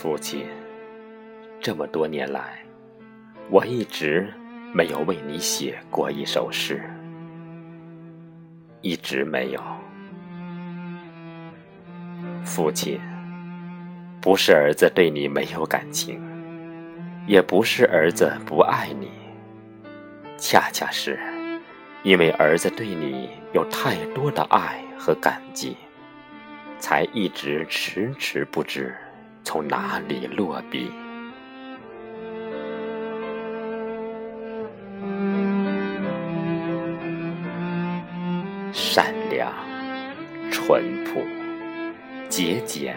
父亲，这么多年来，我一直没有为你写过一首诗，一直没有。父亲，不是儿子对你没有感情，也不是儿子不爱你，恰恰是因为儿子对你有太多的爱和感激，才一直迟迟不知。从哪里落笔？善良、淳朴、节俭、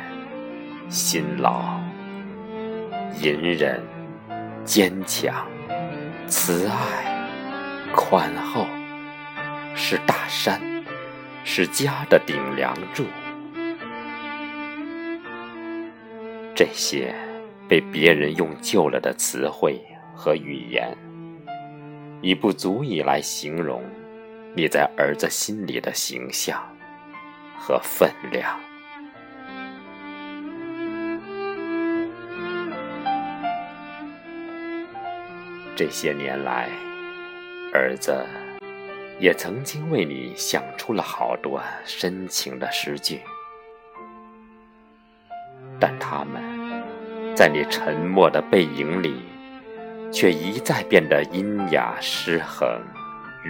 辛劳、隐忍、坚强、慈爱、宽厚，是大山，是家的顶梁柱。这些被别人用旧了的词汇和语言，已不足以来形容你在儿子心里的形象和分量。这些年来，儿子也曾经为你想出了好多深情的诗句，但他们。在你沉默的背影里，却一再变得阴哑失衡、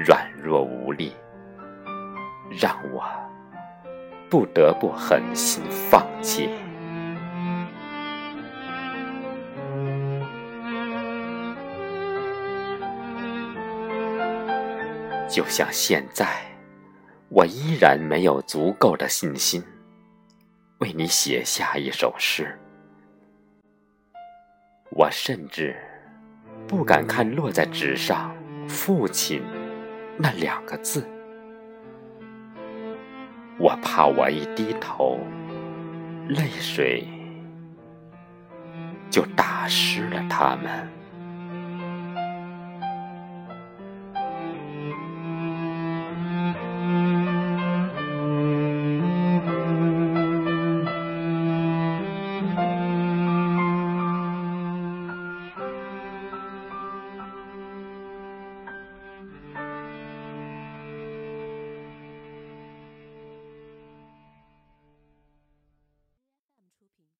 软弱无力，让我不得不狠心放弃。就像现在，我依然没有足够的信心，为你写下一首诗。我甚至不敢看落在纸上“父亲”那两个字，我怕我一低头，泪水就打湿了它们。